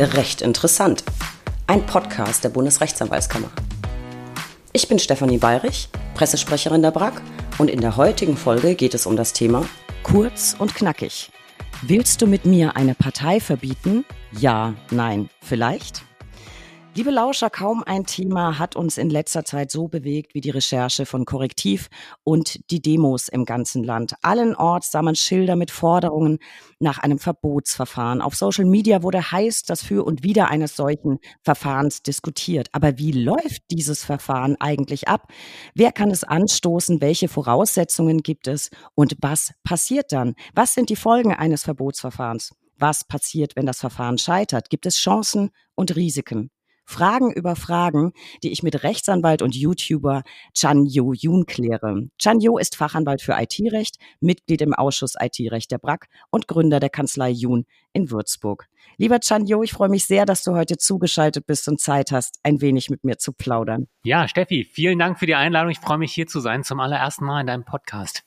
Recht interessant. Ein Podcast der Bundesrechtsanwaltskammer. Ich bin Stefanie Bayrich, Pressesprecherin der BRAG und in der heutigen Folge geht es um das Thema Kurz und knackig. Willst du mit mir eine Partei verbieten? Ja, nein, vielleicht? Liebe Lauscher, kaum ein Thema hat uns in letzter Zeit so bewegt wie die Recherche von Korrektiv und die Demos im ganzen Land. Allenorts sah man Schilder mit Forderungen nach einem Verbotsverfahren. Auf Social Media wurde heiß das Für und Wider eines solchen Verfahrens diskutiert. Aber wie läuft dieses Verfahren eigentlich ab? Wer kann es anstoßen? Welche Voraussetzungen gibt es? Und was passiert dann? Was sind die Folgen eines Verbotsverfahrens? Was passiert, wenn das Verfahren scheitert? Gibt es Chancen und Risiken? Fragen über Fragen, die ich mit Rechtsanwalt und YouTuber Chan Yo Yoon kläre. Chan Yo ist Fachanwalt für IT-Recht, Mitglied im Ausschuss IT-Recht der BRAC und Gründer der Kanzlei Yoon in Würzburg. Lieber Chan Yo, ich freue mich sehr, dass du heute zugeschaltet bist und Zeit hast, ein wenig mit mir zu plaudern. Ja, Steffi, vielen Dank für die Einladung. Ich freue mich hier zu sein zum allerersten Mal in deinem Podcast.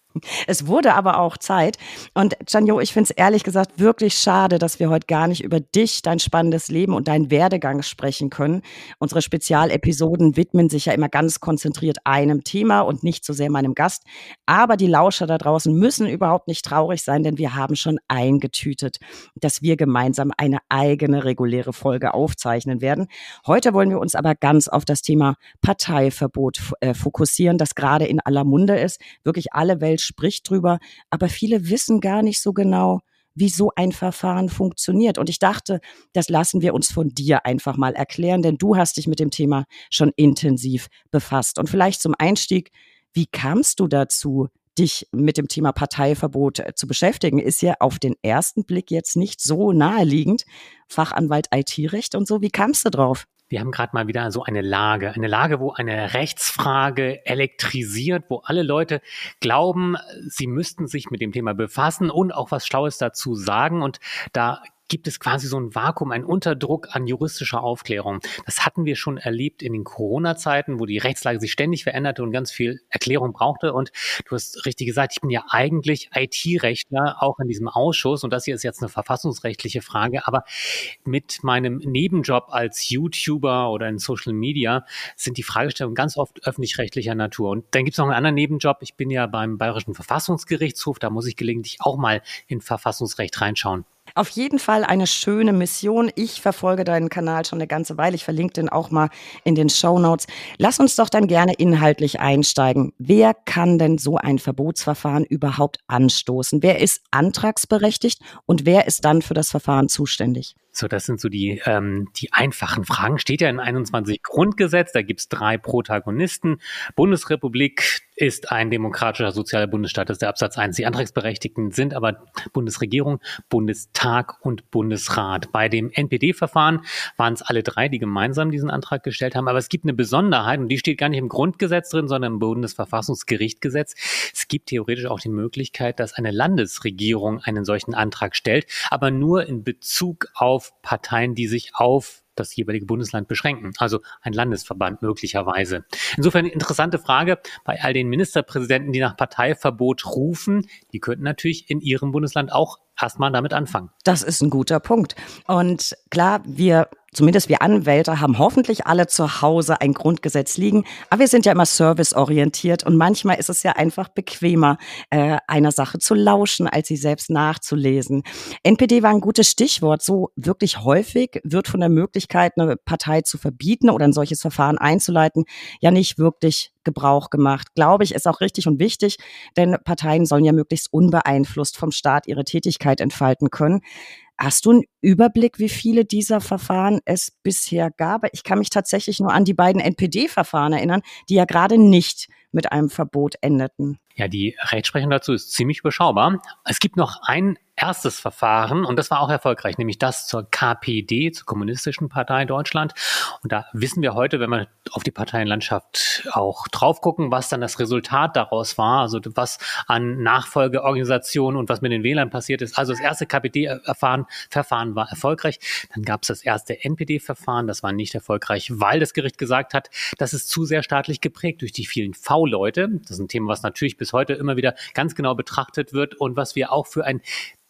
Es wurde aber auch Zeit. Und Janjo, ich finde es ehrlich gesagt wirklich schade, dass wir heute gar nicht über dich, dein spannendes Leben und deinen Werdegang sprechen können. Unsere Spezialepisoden widmen sich ja immer ganz konzentriert einem Thema und nicht so sehr meinem Gast. Aber die Lauscher da draußen müssen überhaupt nicht traurig sein, denn wir haben schon eingetütet, dass wir gemeinsam eine eigene reguläre Folge aufzeichnen werden. Heute wollen wir uns aber ganz auf das Thema Parteiverbot äh, fokussieren, das gerade in aller Munde ist. Wirklich alle Welt spricht drüber, aber viele wissen gar nicht so genau, wie so ein Verfahren funktioniert. Und ich dachte, das lassen wir uns von dir einfach mal erklären, denn du hast dich mit dem Thema schon intensiv befasst. Und vielleicht zum Einstieg, wie kamst du dazu, dich mit dem Thema Parteiverbot äh, zu beschäftigen, ist ja auf den ersten Blick jetzt nicht so naheliegend. Fachanwalt IT-Recht und so. Wie kamst du drauf? Wir haben gerade mal wieder so eine Lage, eine Lage, wo eine Rechtsfrage elektrisiert, wo alle Leute glauben, sie müssten sich mit dem Thema befassen und auch was Schlaues dazu sagen. Und da gibt es quasi so ein Vakuum, ein Unterdruck an juristischer Aufklärung. Das hatten wir schon erlebt in den Corona-Zeiten, wo die Rechtslage sich ständig veränderte und ganz viel Erklärung brauchte. Und du hast richtig gesagt, ich bin ja eigentlich IT-Rechtler, auch in diesem Ausschuss. Und das hier ist jetzt eine verfassungsrechtliche Frage. Aber mit meinem Nebenjob als YouTuber oder in Social Media sind die Fragestellungen ganz oft öffentlich-rechtlicher Natur. Und dann gibt es noch einen anderen Nebenjob. Ich bin ja beim Bayerischen Verfassungsgerichtshof. Da muss ich gelegentlich auch mal in Verfassungsrecht reinschauen. Auf jeden Fall eine schöne Mission. Ich verfolge deinen Kanal schon eine ganze Weile. Ich verlinke den auch mal in den Show Notes. Lass uns doch dann gerne inhaltlich einsteigen. Wer kann denn so ein Verbotsverfahren überhaupt anstoßen? Wer ist antragsberechtigt und wer ist dann für das Verfahren zuständig? So, das sind so die, ähm, die einfachen Fragen. Steht ja in 21 Grundgesetz, da gibt's drei Protagonisten. Bundesrepublik ist ein demokratischer sozialer Bundesstaat, das ist der Absatz 1. Die Antragsberechtigten sind aber Bundesregierung, Bundestag und Bundesrat. Bei dem NPD-Verfahren waren es alle drei, die gemeinsam diesen Antrag gestellt haben. Aber es gibt eine Besonderheit und die steht gar nicht im Grundgesetz drin, sondern im Bundesverfassungsgerichtgesetz. Es gibt theoretisch auch die Möglichkeit, dass eine Landesregierung einen solchen Antrag stellt, aber nur in Bezug auf auf Parteien, die sich auf das jeweilige Bundesland beschränken, also ein Landesverband möglicherweise. Insofern eine interessante Frage bei all den Ministerpräsidenten, die nach Parteiverbot rufen, die könnten natürlich in ihrem Bundesland auch erstmal damit anfangen. Das ist ein guter Punkt. Und klar, wir zumindest wir Anwälte haben hoffentlich alle zu Hause ein Grundgesetz liegen, aber wir sind ja immer serviceorientiert und manchmal ist es ja einfach bequemer, äh, einer Sache zu lauschen, als sie selbst nachzulesen. NPD war ein gutes Stichwort. So wirklich häufig wird von der Möglichkeit, eine Partei zu verbieten oder ein solches Verfahren einzuleiten, ja nicht wirklich Gebrauch gemacht. Glaube ich, ist auch richtig und wichtig, denn Parteien sollen ja möglichst unbeeinflusst vom Staat ihre Tätigkeit entfalten können. Hast du einen Überblick, wie viele dieser Verfahren es bisher gab? Ich kann mich tatsächlich nur an die beiden NPD-Verfahren erinnern, die ja gerade nicht mit einem Verbot endeten. Ja, die Rechtsprechung dazu ist ziemlich überschaubar. Es gibt noch ein erstes Verfahren und das war auch erfolgreich, nämlich das zur KPD, zur Kommunistischen Partei Deutschland. Und da wissen wir heute, wenn wir auf die Parteienlandschaft auch drauf gucken, was dann das Resultat daraus war, also was an Nachfolgeorganisationen und was mit den Wählern passiert ist. Also das erste KPD-Verfahren Verfahren war erfolgreich. Dann gab es das erste NPD-Verfahren, das war nicht erfolgreich, weil das Gericht gesagt hat, das ist zu sehr staatlich geprägt durch die vielen V-Leute. Das ist ein Thema, was natürlich bis heute immer wieder ganz genau betrachtet wird und was wir auch für ein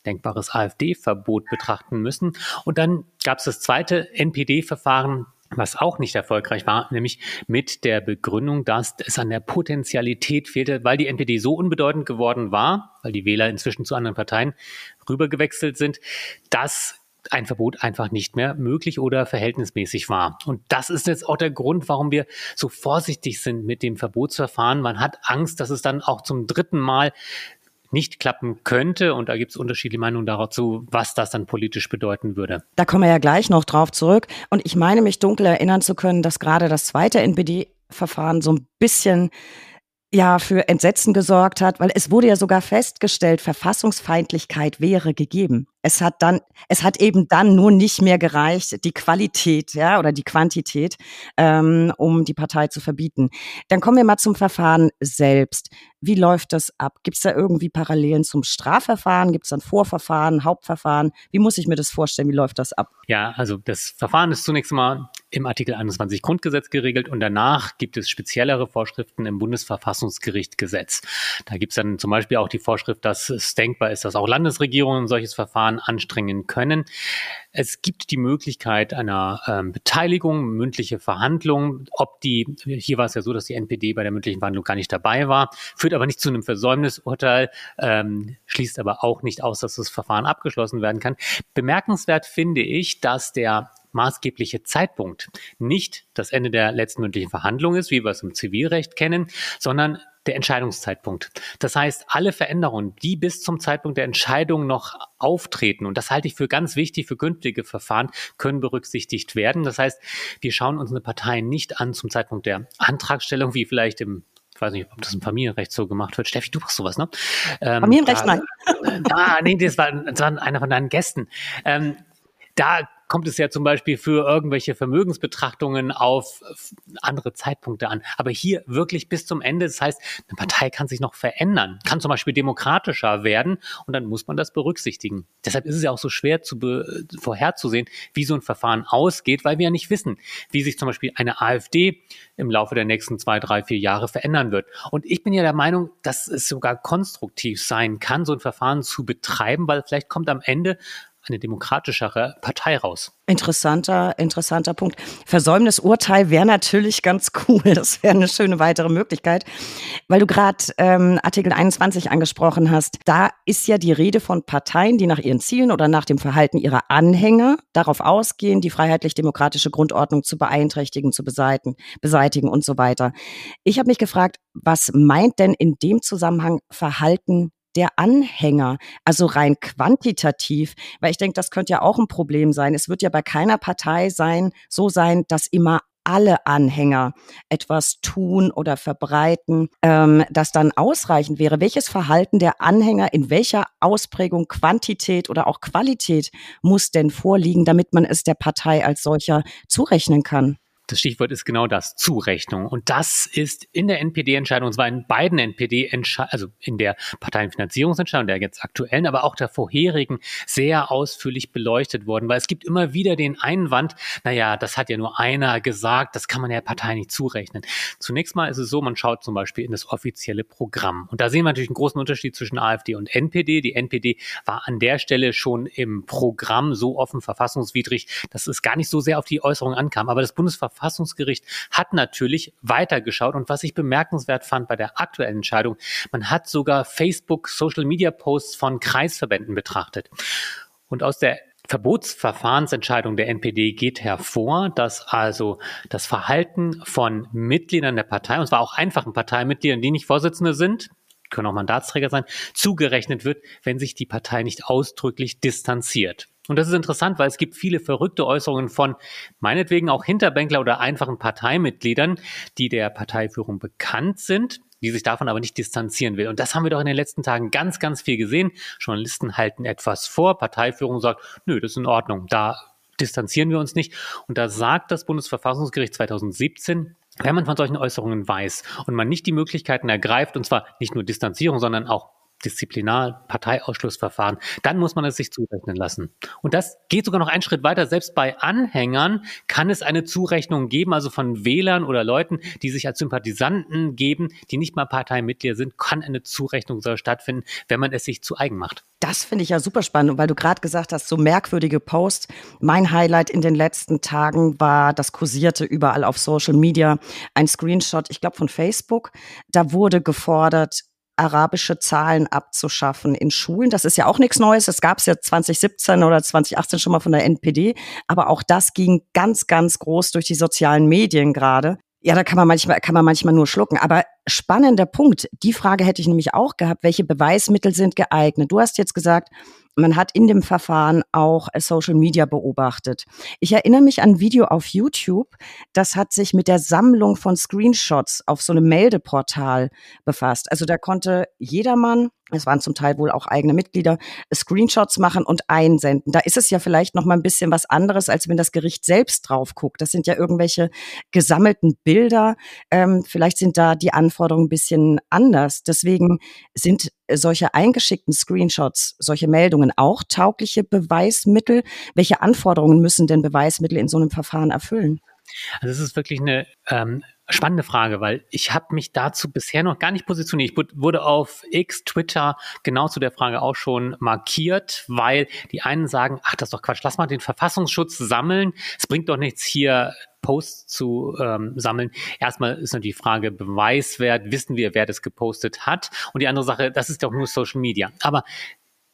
denkbares AfD-Verbot betrachten müssen. Und dann gab es das zweite NPD-Verfahren, was auch nicht erfolgreich war, nämlich mit der Begründung, dass es an der Potentialität fehlte, weil die NPD so unbedeutend geworden war, weil die Wähler inzwischen zu anderen Parteien rübergewechselt sind, dass ein Verbot einfach nicht mehr möglich oder verhältnismäßig war. Und das ist jetzt auch der Grund, warum wir so vorsichtig sind mit dem Verbotsverfahren. Man hat Angst, dass es dann auch zum dritten Mal nicht klappen könnte. Und da gibt es unterschiedliche Meinungen dazu, was das dann politisch bedeuten würde. Da kommen wir ja gleich noch drauf zurück. Und ich meine mich dunkel erinnern zu können, dass gerade das zweite NPD-Verfahren so ein bisschen ja für Entsetzen gesorgt hat, weil es wurde ja sogar festgestellt, Verfassungsfeindlichkeit wäre gegeben. Es hat dann, es hat eben dann nur nicht mehr gereicht, die Qualität, ja, oder die Quantität, ähm, um die Partei zu verbieten. Dann kommen wir mal zum Verfahren selbst. Wie läuft das ab? Gibt es da irgendwie Parallelen zum Strafverfahren? Gibt es dann Vorverfahren, Hauptverfahren? Wie muss ich mir das vorstellen? Wie läuft das ab? Ja, also das Verfahren ist zunächst mal im Artikel 21 Grundgesetz geregelt und danach gibt es speziellere Vorschriften im Bundesverfassungsgerichtgesetz. Da gibt es dann zum Beispiel auch die Vorschrift, dass es denkbar ist, dass auch Landesregierungen solches Verfahren anstrengen können. Es gibt die Möglichkeit einer ähm, Beteiligung, mündliche Verhandlung. Ob die, hier war es ja so, dass die NPD bei der mündlichen Verhandlung gar nicht dabei war, führt aber nicht zu einem Versäumnisurteil, ähm, schließt aber auch nicht aus, dass das Verfahren abgeschlossen werden kann. Bemerkenswert finde ich, dass der maßgebliche Zeitpunkt nicht das Ende der letzten mündlichen Verhandlung ist, wie wir es im Zivilrecht kennen, sondern der Entscheidungszeitpunkt. Das heißt, alle Veränderungen, die bis zum Zeitpunkt der Entscheidung noch auftreten, und das halte ich für ganz wichtig für künftige Verfahren, können berücksichtigt werden. Das heißt, wir schauen uns eine Partei nicht an zum Zeitpunkt der Antragstellung, wie vielleicht im ich weiß nicht, ob das im Familienrecht so gemacht wird. Steffi, du machst sowas, ne? Ähm, Familienrecht, da, nein. Ah, nee, das war, das war einer von deinen Gästen. Ähm, da kommt es ja zum Beispiel für irgendwelche Vermögensbetrachtungen auf andere Zeitpunkte an. Aber hier wirklich bis zum Ende. Das heißt, eine Partei kann sich noch verändern, kann zum Beispiel demokratischer werden und dann muss man das berücksichtigen. Deshalb ist es ja auch so schwer zu vorherzusehen, wie so ein Verfahren ausgeht, weil wir ja nicht wissen, wie sich zum Beispiel eine AfD im Laufe der nächsten zwei, drei, vier Jahre verändern wird. Und ich bin ja der Meinung, dass es sogar konstruktiv sein kann, so ein Verfahren zu betreiben, weil vielleicht kommt am Ende eine demokratischere Partei raus. Interessanter, interessanter Punkt. Versäumnisurteil wäre natürlich ganz cool. Das wäre eine schöne weitere Möglichkeit. Weil du gerade ähm, Artikel 21 angesprochen hast, da ist ja die Rede von Parteien, die nach ihren Zielen oder nach dem Verhalten ihrer Anhänger darauf ausgehen, die freiheitlich-demokratische Grundordnung zu beeinträchtigen, zu beseitigen, beseitigen und so weiter. Ich habe mich gefragt, was meint denn in dem Zusammenhang Verhalten der Anhänger, also rein quantitativ, weil ich denke, das könnte ja auch ein Problem sein. Es wird ja bei keiner Partei sein, so sein, dass immer alle Anhänger etwas tun oder verbreiten, ähm, das dann ausreichend wäre. Welches Verhalten der Anhänger in welcher Ausprägung, Quantität oder auch Qualität muss denn vorliegen, damit man es der Partei als solcher zurechnen kann? Das Stichwort ist genau das, Zurechnung. Und das ist in der NPD-Entscheidung, und zwar in beiden NPD-Entscheidungen, also in der Parteienfinanzierungsentscheidung, der jetzt aktuellen, aber auch der vorherigen, sehr ausführlich beleuchtet worden, weil es gibt immer wieder den Einwand, naja, das hat ja nur einer gesagt, das kann man der Partei nicht zurechnen. Zunächst mal ist es so, man schaut zum Beispiel in das offizielle Programm. Und da sehen wir natürlich einen großen Unterschied zwischen AfD und NPD. Die NPD war an der Stelle schon im Programm so offen verfassungswidrig, dass es gar nicht so sehr auf die Äußerung ankam. Aber das Bundesverfassungsgericht Bundesverfassungsgericht hat natürlich weitergeschaut und was ich bemerkenswert fand bei der aktuellen Entscheidung, man hat sogar Facebook Social Media Posts von Kreisverbänden betrachtet. Und aus der Verbotsverfahrensentscheidung der NPD geht hervor, dass also das Verhalten von Mitgliedern der Partei, und zwar auch einfachen Parteimitgliedern, die nicht Vorsitzende sind, können auch Mandatsträger sein, zugerechnet wird, wenn sich die Partei nicht ausdrücklich distanziert. Und das ist interessant, weil es gibt viele verrückte Äußerungen von meinetwegen auch Hinterbänkler oder einfachen Parteimitgliedern, die der Parteiführung bekannt sind, die sich davon aber nicht distanzieren will. Und das haben wir doch in den letzten Tagen ganz, ganz viel gesehen. Journalisten halten etwas vor, Parteiführung sagt, nö, das ist in Ordnung, da distanzieren wir uns nicht. Und da sagt das Bundesverfassungsgericht 2017, wenn man von solchen Äußerungen weiß und man nicht die Möglichkeiten ergreift, und zwar nicht nur Distanzierung, sondern auch Disziplinar, Parteiausschlussverfahren, dann muss man es sich zurechnen lassen. Und das geht sogar noch einen Schritt weiter. Selbst bei Anhängern kann es eine Zurechnung geben, also von Wählern oder Leuten, die sich als Sympathisanten geben, die nicht mal Parteimitglieder sind, kann eine Zurechnung soll stattfinden, wenn man es sich zu eigen macht. Das finde ich ja super spannend, weil du gerade gesagt hast, so merkwürdige Posts. Mein Highlight in den letzten Tagen war, das kursierte überall auf Social Media, ein Screenshot, ich glaube von Facebook. Da wurde gefordert, arabische Zahlen abzuschaffen in Schulen. Das ist ja auch nichts Neues. Das gab es ja 2017 oder 2018 schon mal von der NPD. Aber auch das ging ganz, ganz groß durch die sozialen Medien gerade. Ja, da kann man manchmal, kann man manchmal nur schlucken. Aber spannender Punkt. Die Frage hätte ich nämlich auch gehabt. Welche Beweismittel sind geeignet? Du hast jetzt gesagt, man hat in dem Verfahren auch äh, Social Media beobachtet. Ich erinnere mich an ein Video auf YouTube, das hat sich mit der Sammlung von Screenshots auf so einem Meldeportal befasst. Also da konnte jedermann, es waren zum Teil wohl auch eigene Mitglieder, Screenshots machen und einsenden. Da ist es ja vielleicht noch mal ein bisschen was anderes, als wenn das Gericht selbst drauf guckt. Das sind ja irgendwelche gesammelten Bilder. Ähm, vielleicht sind da die Anforderungen ein bisschen anders. Deswegen sind solche eingeschickten Screenshots, solche Meldungen auch taugliche Beweismittel? Welche Anforderungen müssen denn Beweismittel in so einem Verfahren erfüllen? Also es ist wirklich eine ähm, spannende Frage, weil ich habe mich dazu bisher noch gar nicht positioniert. Ich wurde auf X, Twitter genau zu der Frage auch schon markiert, weil die einen sagen, ach, das ist doch Quatsch, lass mal den Verfassungsschutz sammeln. Es bringt doch nichts hier Posts zu ähm, sammeln. Erstmal ist natürlich die Frage Beweiswert, wissen wir, wer das gepostet hat? Und die andere Sache, das ist doch nur Social Media. Aber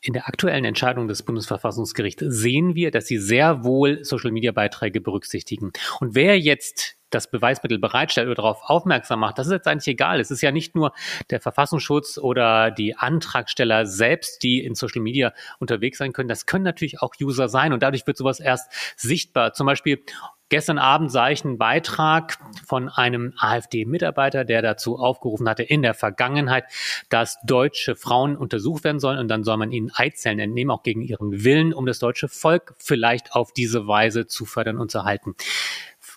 in der aktuellen Entscheidung des Bundesverfassungsgerichts sehen wir, dass sie sehr wohl Social-Media-Beiträge berücksichtigen. Und wer jetzt das Beweismittel bereitstellt oder darauf aufmerksam macht, das ist jetzt eigentlich egal. Es ist ja nicht nur der Verfassungsschutz oder die Antragsteller selbst, die in Social Media unterwegs sein können. Das können natürlich auch User sein und dadurch wird sowas erst sichtbar. Zum Beispiel Gestern Abend sah ich einen Beitrag von einem AfD-Mitarbeiter, der dazu aufgerufen hatte, in der Vergangenheit, dass deutsche Frauen untersucht werden sollen und dann soll man ihnen Eizellen entnehmen, auch gegen ihren Willen, um das deutsche Volk vielleicht auf diese Weise zu fördern und zu halten.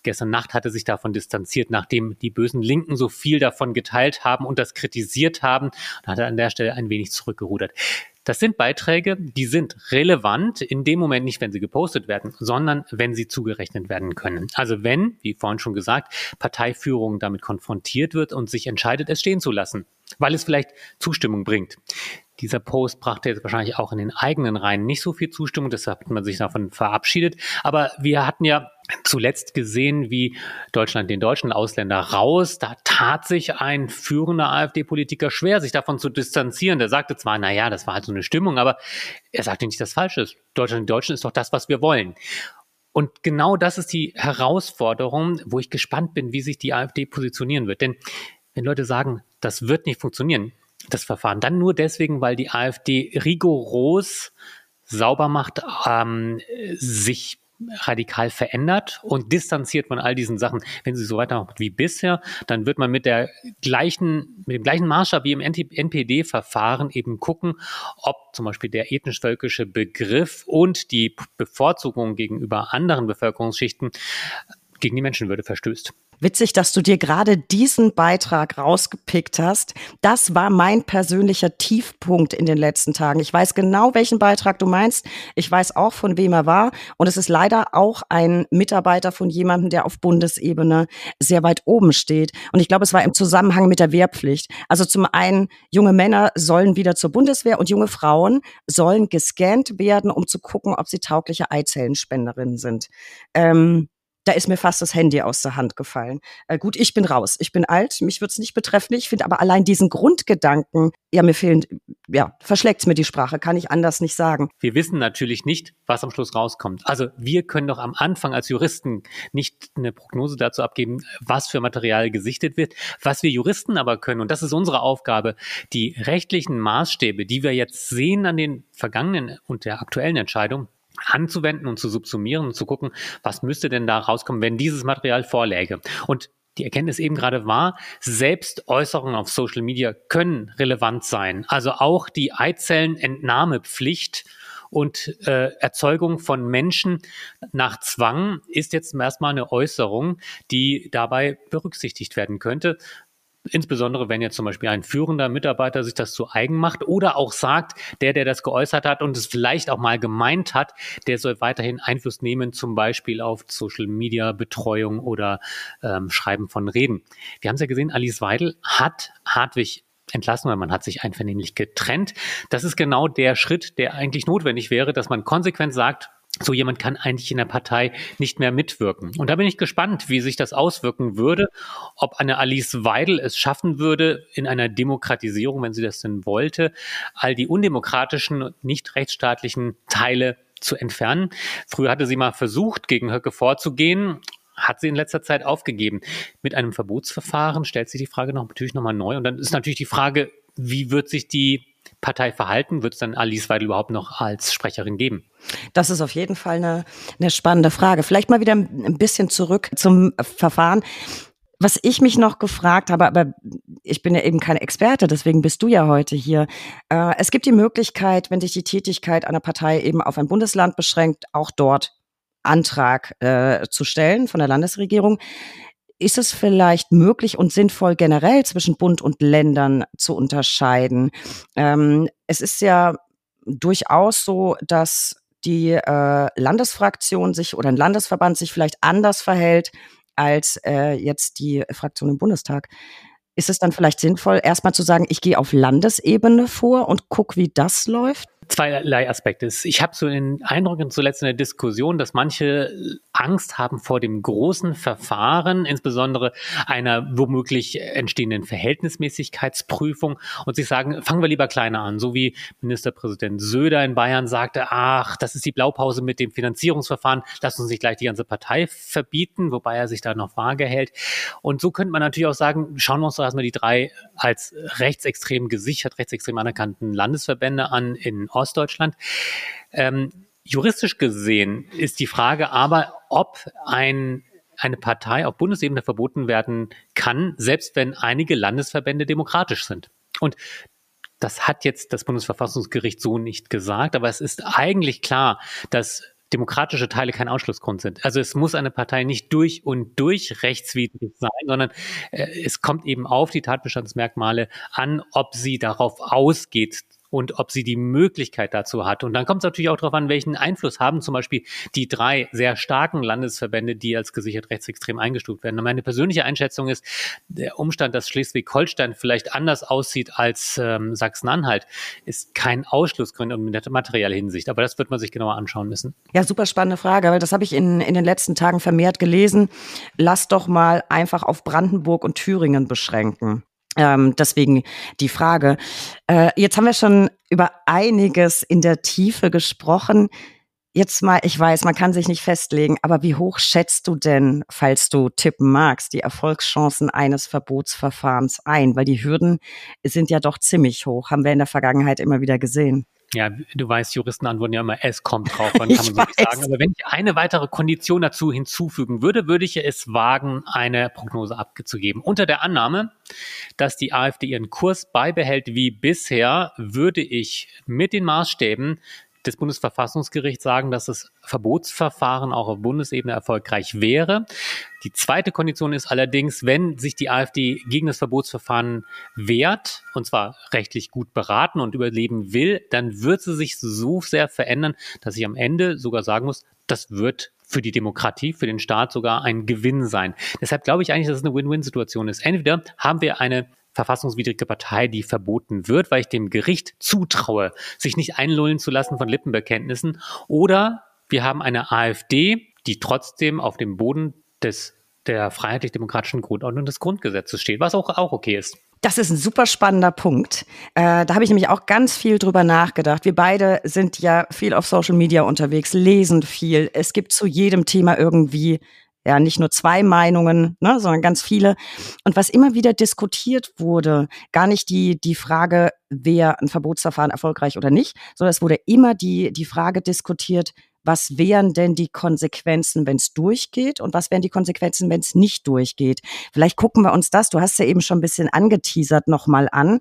Gestern Nacht hatte sich davon distanziert, nachdem die bösen Linken so viel davon geteilt haben und das kritisiert haben, hat er an der Stelle ein wenig zurückgerudert. Das sind Beiträge, die sind relevant in dem Moment nicht, wenn sie gepostet werden, sondern wenn sie zugerechnet werden können. Also wenn, wie vorhin schon gesagt, Parteiführung damit konfrontiert wird und sich entscheidet, es stehen zu lassen, weil es vielleicht Zustimmung bringt. Dieser Post brachte jetzt wahrscheinlich auch in den eigenen Reihen nicht so viel Zustimmung, deshalb hat man sich davon verabschiedet. Aber wir hatten ja zuletzt gesehen, wie Deutschland den deutschen Ausländer raus. Da tat sich ein führender AfD-Politiker schwer, sich davon zu distanzieren. Der sagte zwar, na ja, das war halt so eine Stimmung, aber er sagte nicht das Falsche. Deutschland den Deutschen ist doch das, was wir wollen. Und genau das ist die Herausforderung, wo ich gespannt bin, wie sich die AfD positionieren wird. Denn wenn Leute sagen, das wird nicht funktionieren, das Verfahren. Dann nur deswegen, weil die AfD rigoros sauber macht, ähm, sich radikal verändert und distanziert von all diesen Sachen. Wenn sie so weitermacht wie bisher, dann wird man mit der gleichen, mit dem gleichen Maßstab wie im NPD-Verfahren eben gucken, ob zum Beispiel der ethnisch-völkische Begriff und die Bevorzugung gegenüber anderen Bevölkerungsschichten gegen die Menschenwürde verstößt. Witzig, dass du dir gerade diesen Beitrag rausgepickt hast. Das war mein persönlicher Tiefpunkt in den letzten Tagen. Ich weiß genau, welchen Beitrag du meinst. Ich weiß auch, von wem er war. Und es ist leider auch ein Mitarbeiter von jemandem, der auf Bundesebene sehr weit oben steht. Und ich glaube, es war im Zusammenhang mit der Wehrpflicht. Also zum einen, junge Männer sollen wieder zur Bundeswehr und junge Frauen sollen gescannt werden, um zu gucken, ob sie taugliche Eizellenspenderinnen sind. Ähm, da ist mir fast das Handy aus der Hand gefallen. Äh, gut, ich bin raus. Ich bin alt, mich wird's nicht betreffen. Ich finde aber allein diesen Grundgedanken, ja, mir fehlen, ja, verschlägt's mir die Sprache, kann ich anders nicht sagen. Wir wissen natürlich nicht, was am Schluss rauskommt. Also wir können doch am Anfang als Juristen nicht eine Prognose dazu abgeben, was für Material gesichtet wird. Was wir Juristen aber können, und das ist unsere Aufgabe, die rechtlichen Maßstäbe, die wir jetzt sehen an den vergangenen und der aktuellen Entscheidung, anzuwenden und zu subsumieren und zu gucken, was müsste denn da rauskommen, wenn dieses Material vorläge. Und die Erkenntnis eben gerade war, selbst Äußerungen auf Social Media können relevant sein. Also auch die Eizellenentnahmepflicht und äh, Erzeugung von Menschen nach Zwang ist jetzt erstmal eine Äußerung, die dabei berücksichtigt werden könnte. Insbesondere wenn jetzt zum Beispiel ein führender Mitarbeiter sich das zu eigen macht oder auch sagt, der, der das geäußert hat und es vielleicht auch mal gemeint hat, der soll weiterhin Einfluss nehmen, zum Beispiel auf Social Media Betreuung oder ähm, Schreiben von Reden. Wir haben es ja gesehen, Alice Weidel hat Hartwig entlassen, weil man hat sich einvernehmlich getrennt. Das ist genau der Schritt, der eigentlich notwendig wäre, dass man konsequent sagt, so jemand kann eigentlich in der Partei nicht mehr mitwirken. Und da bin ich gespannt, wie sich das auswirken würde, ob eine Alice Weidel es schaffen würde, in einer Demokratisierung, wenn sie das denn wollte, all die undemokratischen, nicht rechtsstaatlichen Teile zu entfernen. Früher hatte sie mal versucht, gegen Höcke vorzugehen, hat sie in letzter Zeit aufgegeben. Mit einem Verbotsverfahren stellt sich die Frage noch, natürlich nochmal neu. Und dann ist natürlich die Frage, wie wird sich die Partei? Wird es dann Alice Weidel überhaupt noch als Sprecherin geben? Das ist auf jeden Fall eine, eine spannende Frage. Vielleicht mal wieder ein bisschen zurück zum Verfahren. Was ich mich noch gefragt habe, aber ich bin ja eben kein Experte, deswegen bist du ja heute hier. Äh, es gibt die Möglichkeit, wenn sich die Tätigkeit einer Partei eben auf ein Bundesland beschränkt, auch dort Antrag äh, zu stellen von der Landesregierung. Ist es vielleicht möglich und sinnvoll, generell zwischen Bund und Ländern zu unterscheiden? Ähm, es ist ja durchaus so, dass die äh, Landesfraktion sich oder ein Landesverband sich vielleicht anders verhält als äh, jetzt die Fraktion im Bundestag. Ist es dann vielleicht sinnvoll, erstmal zu sagen, ich gehe auf Landesebene vor und guck, wie das läuft? zweierlei Aspekte. Ich habe so den Eindruck zuletzt in der Diskussion, dass manche Angst haben vor dem großen Verfahren, insbesondere einer womöglich entstehenden Verhältnismäßigkeitsprüfung und sich sagen, fangen wir lieber kleiner an, so wie Ministerpräsident Söder in Bayern sagte, ach, das ist die Blaupause mit dem Finanzierungsverfahren, lass uns nicht gleich die ganze Partei verbieten, wobei er sich da noch vage hält. Und so könnte man natürlich auch sagen, schauen wir uns doch erstmal die drei als rechtsextrem gesichert, rechtsextrem anerkannten Landesverbände an in Ostdeutschland. Ähm, juristisch gesehen ist die Frage aber, ob ein eine Partei auf Bundesebene verboten werden kann, selbst wenn einige Landesverbände demokratisch sind. Und das hat jetzt das Bundesverfassungsgericht so nicht gesagt, aber es ist eigentlich klar, dass demokratische Teile kein Ausschlussgrund sind. Also es muss eine Partei nicht durch und durch rechtswidrig sein, sondern äh, es kommt eben auf die Tatbestandsmerkmale an, ob sie darauf ausgeht, und ob sie die Möglichkeit dazu hat. Und dann kommt es natürlich auch darauf an, welchen Einfluss haben zum Beispiel die drei sehr starken Landesverbände, die als gesichert rechtsextrem eingestuft werden. Und meine persönliche Einschätzung ist, der Umstand, dass Schleswig-Holstein vielleicht anders aussieht als ähm, Sachsen-Anhalt, ist kein Ausschlussgrund in der materiellen Hinsicht. Aber das wird man sich genauer anschauen müssen. Ja, super spannende Frage, weil das habe ich in, in den letzten Tagen vermehrt gelesen. Lass doch mal einfach auf Brandenburg und Thüringen beschränken. Ähm, deswegen die Frage. Äh, jetzt haben wir schon über einiges in der Tiefe gesprochen. Jetzt mal, ich weiß, man kann sich nicht festlegen, aber wie hoch schätzt du denn, falls du tippen magst, die Erfolgschancen eines Verbotsverfahrens ein? Weil die Hürden sind ja doch ziemlich hoch, haben wir in der Vergangenheit immer wieder gesehen. Ja, du weißt, Juristen antworten ja immer, es kommt drauf, man kann man so nicht sagen. Aber wenn ich eine weitere Kondition dazu hinzufügen würde, würde ich es wagen, eine Prognose abzugeben. Unter der Annahme, dass die AfD ihren Kurs beibehält wie bisher, würde ich mit den Maßstäben des Bundesverfassungsgerichts sagen, dass das Verbotsverfahren auch auf Bundesebene erfolgreich wäre. Die zweite Kondition ist allerdings, wenn sich die AfD gegen das Verbotsverfahren wehrt, und zwar rechtlich gut beraten und überleben will, dann wird sie sich so sehr verändern, dass ich am Ende sogar sagen muss, das wird für die Demokratie, für den Staat sogar ein Gewinn sein. Deshalb glaube ich eigentlich, dass es eine Win-Win-Situation ist. Entweder haben wir eine verfassungswidrige Partei, die verboten wird, weil ich dem Gericht zutraue, sich nicht einlullen zu lassen von Lippenbekenntnissen. Oder wir haben eine AfD, die trotzdem auf dem Boden des, der freiheitlich-demokratischen Grundordnung des Grundgesetzes steht, was auch, auch okay ist. Das ist ein super spannender Punkt. Äh, da habe ich nämlich auch ganz viel drüber nachgedacht. Wir beide sind ja viel auf Social Media unterwegs, lesen viel. Es gibt zu jedem Thema irgendwie ja nicht nur zwei Meinungen, ne, sondern ganz viele. Und was immer wieder diskutiert wurde, gar nicht die, die Frage, wer ein Verbotsverfahren erfolgreich oder nicht, sondern es wurde immer die, die Frage diskutiert, was wären denn die Konsequenzen, wenn es durchgeht und was wären die Konsequenzen, wenn es nicht durchgeht. Vielleicht gucken wir uns das, du hast ja eben schon ein bisschen angeteasert, nochmal an.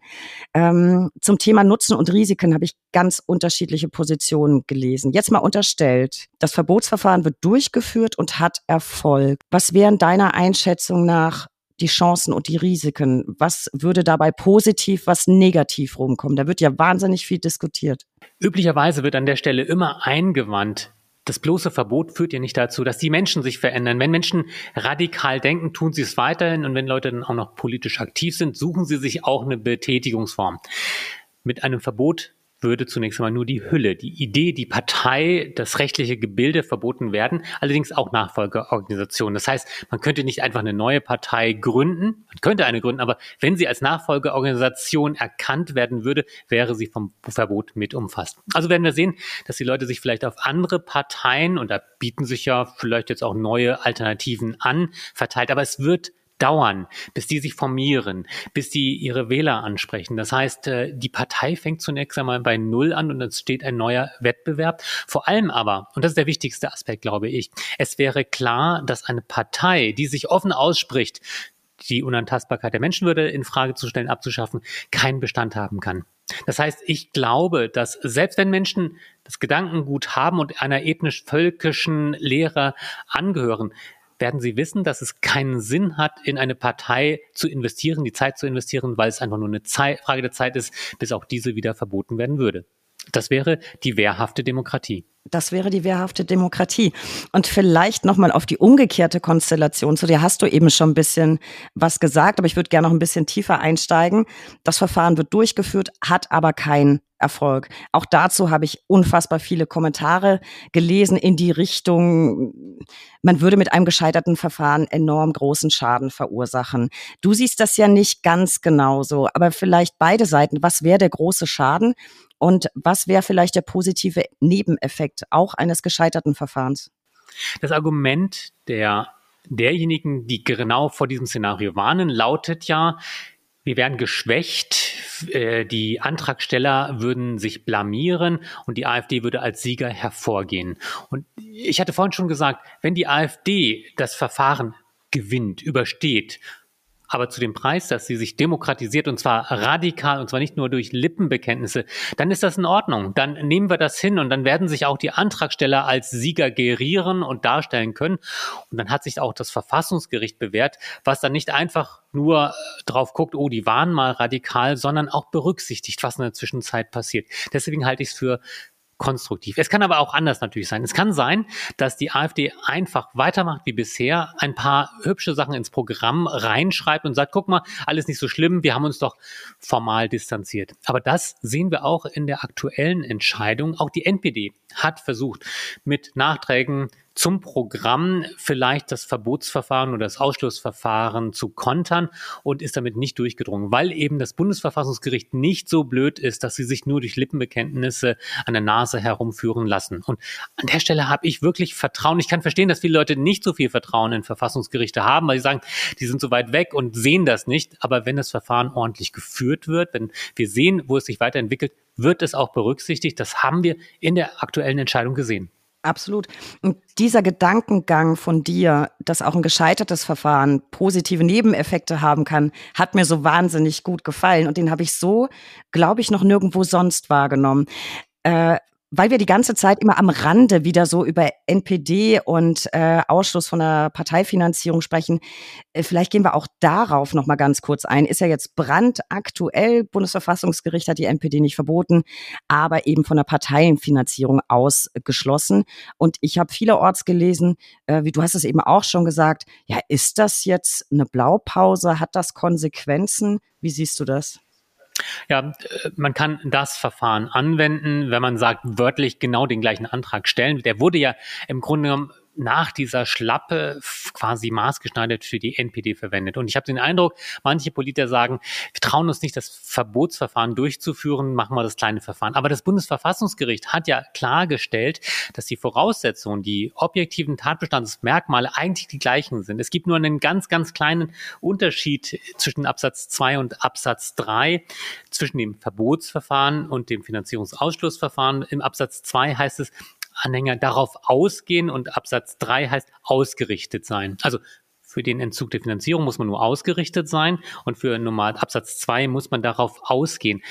Ähm, zum Thema Nutzen und Risiken habe ich ganz unterschiedliche Positionen gelesen. Jetzt mal unterstellt, das Verbotsverfahren wird durchgeführt und hat Erfolg. Was wären deiner Einschätzung nach die Chancen und die Risiken? Was würde dabei positiv, was negativ rumkommen? Da wird ja wahnsinnig viel diskutiert. Üblicherweise wird an der Stelle immer eingewandt, das bloße Verbot führt ja nicht dazu, dass die Menschen sich verändern. Wenn Menschen radikal denken, tun sie es weiterhin und wenn Leute dann auch noch politisch aktiv sind, suchen sie sich auch eine Betätigungsform. Mit einem Verbot würde zunächst einmal nur die Hülle, die Idee, die Partei, das rechtliche Gebilde verboten werden, allerdings auch Nachfolgeorganisationen. Das heißt, man könnte nicht einfach eine neue Partei gründen, man könnte eine gründen, aber wenn sie als Nachfolgeorganisation erkannt werden würde, wäre sie vom Verbot mit umfasst. Also werden wir sehen, dass die Leute sich vielleicht auf andere Parteien, und da bieten sich ja vielleicht jetzt auch neue Alternativen an, verteilt, aber es wird dauern, bis die sich formieren, bis die ihre Wähler ansprechen. Das heißt, äh, die Partei fängt zunächst einmal bei Null an und es steht ein neuer Wettbewerb. Vor allem aber, und das ist der wichtigste Aspekt, glaube ich, es wäre klar, dass eine Partei, die sich offen ausspricht, die Unantastbarkeit der Menschenwürde in Frage zu stellen, abzuschaffen, keinen Bestand haben kann. Das heißt, ich glaube, dass selbst wenn Menschen das Gedankengut haben und einer ethnisch-völkischen Lehre angehören, werden sie wissen, dass es keinen Sinn hat, in eine Partei zu investieren, die Zeit zu investieren, weil es einfach nur eine Zeit, Frage der Zeit ist, bis auch diese wieder verboten werden würde. Das wäre die wehrhafte Demokratie. Das wäre die wehrhafte Demokratie. Und vielleicht nochmal auf die umgekehrte Konstellation. Zu der hast du eben schon ein bisschen was gesagt, aber ich würde gerne noch ein bisschen tiefer einsteigen. Das Verfahren wird durchgeführt, hat aber keinen Erfolg. Auch dazu habe ich unfassbar viele Kommentare gelesen in die Richtung, man würde mit einem gescheiterten Verfahren enorm großen Schaden verursachen. Du siehst das ja nicht ganz genauso, aber vielleicht beide Seiten. Was wäre der große Schaden und was wäre vielleicht der positive Nebeneffekt auch eines gescheiterten Verfahrens? Das Argument der derjenigen, die genau vor diesem Szenario warnen, lautet ja, wir werden geschwächt, äh, die Antragsteller würden sich blamieren und die AfD würde als Sieger hervorgehen. Und ich hatte vorhin schon gesagt, wenn die AfD das Verfahren gewinnt, übersteht aber zu dem Preis, dass sie sich demokratisiert und zwar radikal und zwar nicht nur durch Lippenbekenntnisse, dann ist das in Ordnung. Dann nehmen wir das hin und dann werden sich auch die Antragsteller als Sieger gerieren und darstellen können. Und dann hat sich auch das Verfassungsgericht bewährt, was dann nicht einfach nur drauf guckt, oh, die waren mal radikal, sondern auch berücksichtigt, was in der Zwischenzeit passiert. Deswegen halte ich es für konstruktiv. Es kann aber auch anders natürlich sein. Es kann sein, dass die AfD einfach weitermacht wie bisher, ein paar hübsche Sachen ins Programm reinschreibt und sagt, guck mal, alles nicht so schlimm, wir haben uns doch formal distanziert. Aber das sehen wir auch in der aktuellen Entscheidung. Auch die NPD hat versucht, mit Nachträgen zum Programm vielleicht das Verbotsverfahren oder das Ausschlussverfahren zu kontern und ist damit nicht durchgedrungen, weil eben das Bundesverfassungsgericht nicht so blöd ist, dass sie sich nur durch Lippenbekenntnisse an der Nase herumführen lassen. Und an der Stelle habe ich wirklich Vertrauen. Ich kann verstehen, dass viele Leute nicht so viel Vertrauen in Verfassungsgerichte haben, weil sie sagen, die sind so weit weg und sehen das nicht. Aber wenn das Verfahren ordentlich geführt wird, wenn wir sehen, wo es sich weiterentwickelt, wird es auch berücksichtigt. Das haben wir in der aktuellen Entscheidung gesehen. Absolut. Und dieser Gedankengang von dir, dass auch ein gescheitertes Verfahren positive Nebeneffekte haben kann, hat mir so wahnsinnig gut gefallen. Und den habe ich so, glaube ich, noch nirgendwo sonst wahrgenommen. Äh, weil wir die ganze Zeit immer am Rande wieder so über NPD und äh, Ausschluss von der Parteifinanzierung sprechen, äh, vielleicht gehen wir auch darauf noch mal ganz kurz ein. Ist ja jetzt brandaktuell, Bundesverfassungsgericht hat die NPD nicht verboten, aber eben von der Parteienfinanzierung ausgeschlossen. Und ich habe vielerorts gelesen, äh, wie du hast es eben auch schon gesagt, ja, ist das jetzt eine Blaupause? Hat das Konsequenzen? Wie siehst du das? Ja, äh, man kann das Verfahren anwenden, wenn man sagt, wörtlich genau den gleichen Antrag stellen. Der wurde ja im Grunde genommen nach dieser Schlappe quasi maßgeschneidert für die NPD verwendet. Und ich habe den Eindruck, manche Politiker sagen, wir trauen uns nicht, das Verbotsverfahren durchzuführen, machen wir das kleine Verfahren. Aber das Bundesverfassungsgericht hat ja klargestellt, dass die Voraussetzungen, die objektiven Tatbestandsmerkmale eigentlich die gleichen sind. Es gibt nur einen ganz, ganz kleinen Unterschied zwischen Absatz 2 und Absatz 3, zwischen dem Verbotsverfahren und dem Finanzierungsausschlussverfahren. Im Absatz 2 heißt es, Anhänger darauf ausgehen und Absatz 3 heißt ausgerichtet sein. Also für den Entzug der Finanzierung muss man nur ausgerichtet sein und für normal Absatz 2 muss man darauf ausgehen.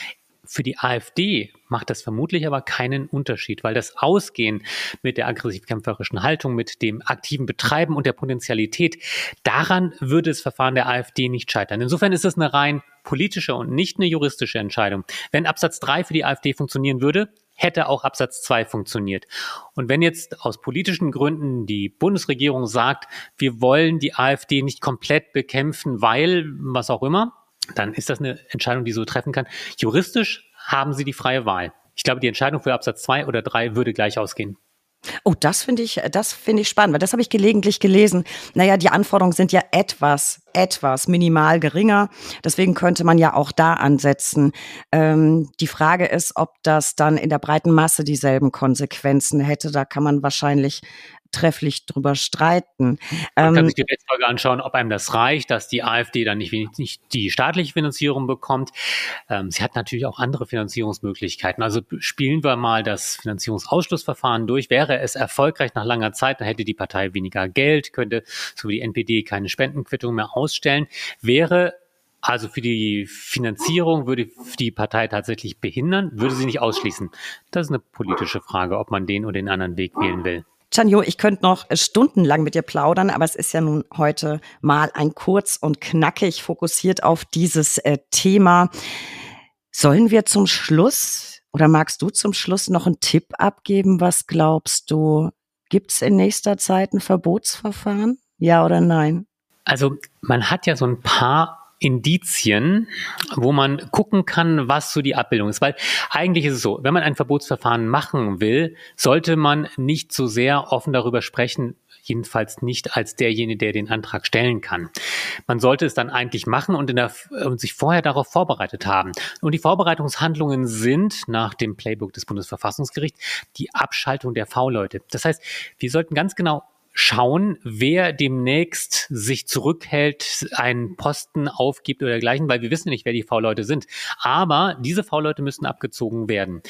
Für die AfD macht das vermutlich aber keinen Unterschied, weil das Ausgehen mit der aggressiv-kämpferischen Haltung, mit dem aktiven Betreiben und der Potentialität, daran würde das Verfahren der AfD nicht scheitern. Insofern ist es eine rein politische und nicht eine juristische Entscheidung. Wenn Absatz 3 für die AfD funktionieren würde, hätte auch Absatz 2 funktioniert. Und wenn jetzt aus politischen Gründen die Bundesregierung sagt, wir wollen die AfD nicht komplett bekämpfen, weil was auch immer, dann ist das eine Entscheidung, die so treffen kann. Juristisch haben sie die freie Wahl. Ich glaube, die Entscheidung für Absatz 2 oder 3 würde gleich ausgehen. Oh, das finde ich, das finde ich spannend, weil das habe ich gelegentlich gelesen. Naja, die Anforderungen sind ja etwas, etwas minimal geringer. Deswegen könnte man ja auch da ansetzen. Ähm, die Frage ist, ob das dann in der breiten Masse dieselben Konsequenzen hätte. Da kann man wahrscheinlich trefflich drüber streiten. Man ähm, kann sich die Rechtsfolge anschauen, ob einem das reicht, dass die AfD dann nicht, nicht die staatliche Finanzierung bekommt. Ähm, sie hat natürlich auch andere Finanzierungsmöglichkeiten. Also spielen wir mal das Finanzierungsausschlussverfahren durch. Wäre es erfolgreich nach langer Zeit, dann hätte die Partei weniger Geld, könnte so wie die NPD keine Spendenquittung mehr ausstellen. Wäre also für die Finanzierung würde die Partei tatsächlich behindern, würde sie nicht ausschließen. Das ist eine politische Frage, ob man den oder den anderen Weg wählen will. Chanjo, ich könnte noch stundenlang mit dir plaudern, aber es ist ja nun heute mal ein kurz und knackig fokussiert auf dieses äh, Thema. Sollen wir zum Schluss oder magst du zum Schluss noch einen Tipp abgeben? Was glaubst du? Gibt es in nächster Zeit ein Verbotsverfahren? Ja oder nein? Also man hat ja so ein paar Indizien, wo man gucken kann, was so die Abbildung ist. Weil eigentlich ist es so, wenn man ein Verbotsverfahren machen will, sollte man nicht so sehr offen darüber sprechen, jedenfalls nicht als derjenige, der den Antrag stellen kann. Man sollte es dann eigentlich machen und, der, und sich vorher darauf vorbereitet haben. Und die Vorbereitungshandlungen sind nach dem Playbook des Bundesverfassungsgerichts die Abschaltung der V-Leute. Das heißt, wir sollten ganz genau schauen, wer demnächst sich zurückhält, einen Posten aufgibt oder dergleichen, weil wir wissen nicht, wer die V-Leute sind. Aber diese V-Leute müssen abgezogen werden.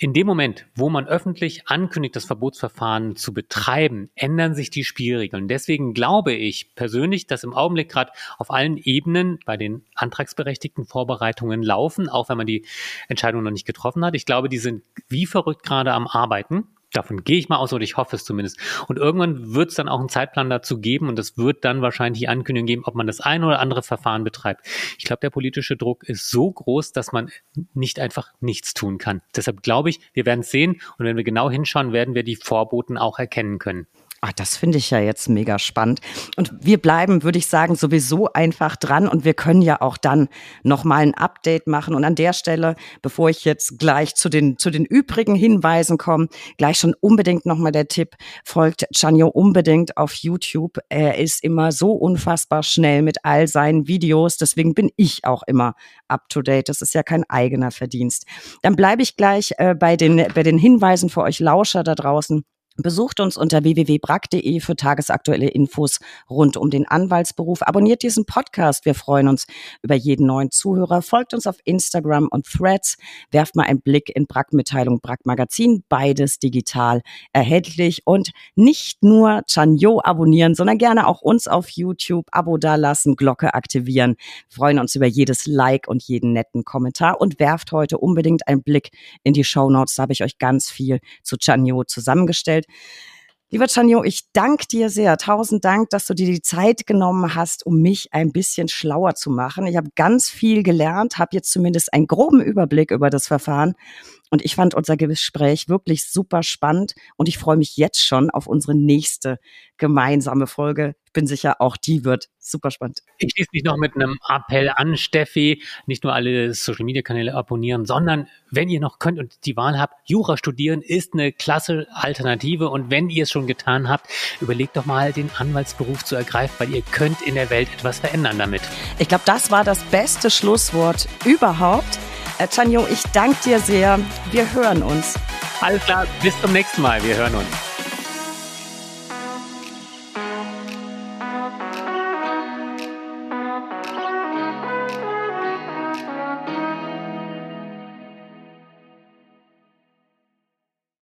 In dem Moment, wo man öffentlich ankündigt, das Verbotsverfahren zu betreiben, ändern sich die Spielregeln. Deswegen glaube ich persönlich, dass im Augenblick gerade auf allen Ebenen bei den antragsberechtigten Vorbereitungen laufen, auch wenn man die Entscheidung noch nicht getroffen hat. Ich glaube, die sind wie verrückt gerade am Arbeiten. Davon gehe ich mal aus oder ich hoffe es zumindest. Und irgendwann wird es dann auch einen Zeitplan dazu geben und es wird dann wahrscheinlich die Ankündigung geben, ob man das eine oder andere Verfahren betreibt. Ich glaube, der politische Druck ist so groß, dass man nicht einfach nichts tun kann. Deshalb glaube ich, wir werden es sehen und wenn wir genau hinschauen, werden wir die Vorboten auch erkennen können. Ah, das finde ich ja jetzt mega spannend. Und wir bleiben, würde ich sagen, sowieso einfach dran und wir können ja auch dann nochmal ein Update machen. Und an der Stelle, bevor ich jetzt gleich zu den, zu den übrigen Hinweisen komme, gleich schon unbedingt nochmal der Tipp, folgt Chanyo unbedingt auf YouTube. Er ist immer so unfassbar schnell mit all seinen Videos. Deswegen bin ich auch immer up to date. Das ist ja kein eigener Verdienst. Dann bleibe ich gleich äh, bei, den, bei den Hinweisen für euch Lauscher da draußen. Besucht uns unter www.brack.de für tagesaktuelle Infos rund um den Anwaltsberuf. Abonniert diesen Podcast. Wir freuen uns über jeden neuen Zuhörer. Folgt uns auf Instagram und Threads. Werft mal einen Blick in Brack-Mitteilung, Brack-Magazin. Beides digital erhältlich. Und nicht nur Chanyo abonnieren, sondern gerne auch uns auf YouTube. Abo dalassen, Glocke aktivieren. Wir freuen uns über jedes Like und jeden netten Kommentar. Und werft heute unbedingt einen Blick in die Show Notes. Da habe ich euch ganz viel zu Chanyo zusammengestellt. Lieber Chanyo, ich danke dir sehr. Tausend Dank, dass du dir die Zeit genommen hast, um mich ein bisschen schlauer zu machen. Ich habe ganz viel gelernt, habe jetzt zumindest einen groben Überblick über das Verfahren. Und ich fand unser Gespräch wirklich super spannend und ich freue mich jetzt schon auf unsere nächste gemeinsame Folge. Ich bin sicher, auch die wird super spannend. Ich schließe mich noch mit einem Appell an, Steffi. Nicht nur alle Social Media Kanäle abonnieren, sondern wenn ihr noch könnt und die Wahl habt, Jura studieren ist eine klasse Alternative. Und wenn ihr es schon getan habt, überlegt doch mal, den Anwaltsberuf zu ergreifen, weil ihr könnt in der Welt etwas verändern damit. Ich glaube, das war das beste Schlusswort überhaupt. Äh, Chanyo, ich danke dir sehr. Wir hören uns. Alles klar, bis zum nächsten Mal. Wir hören uns.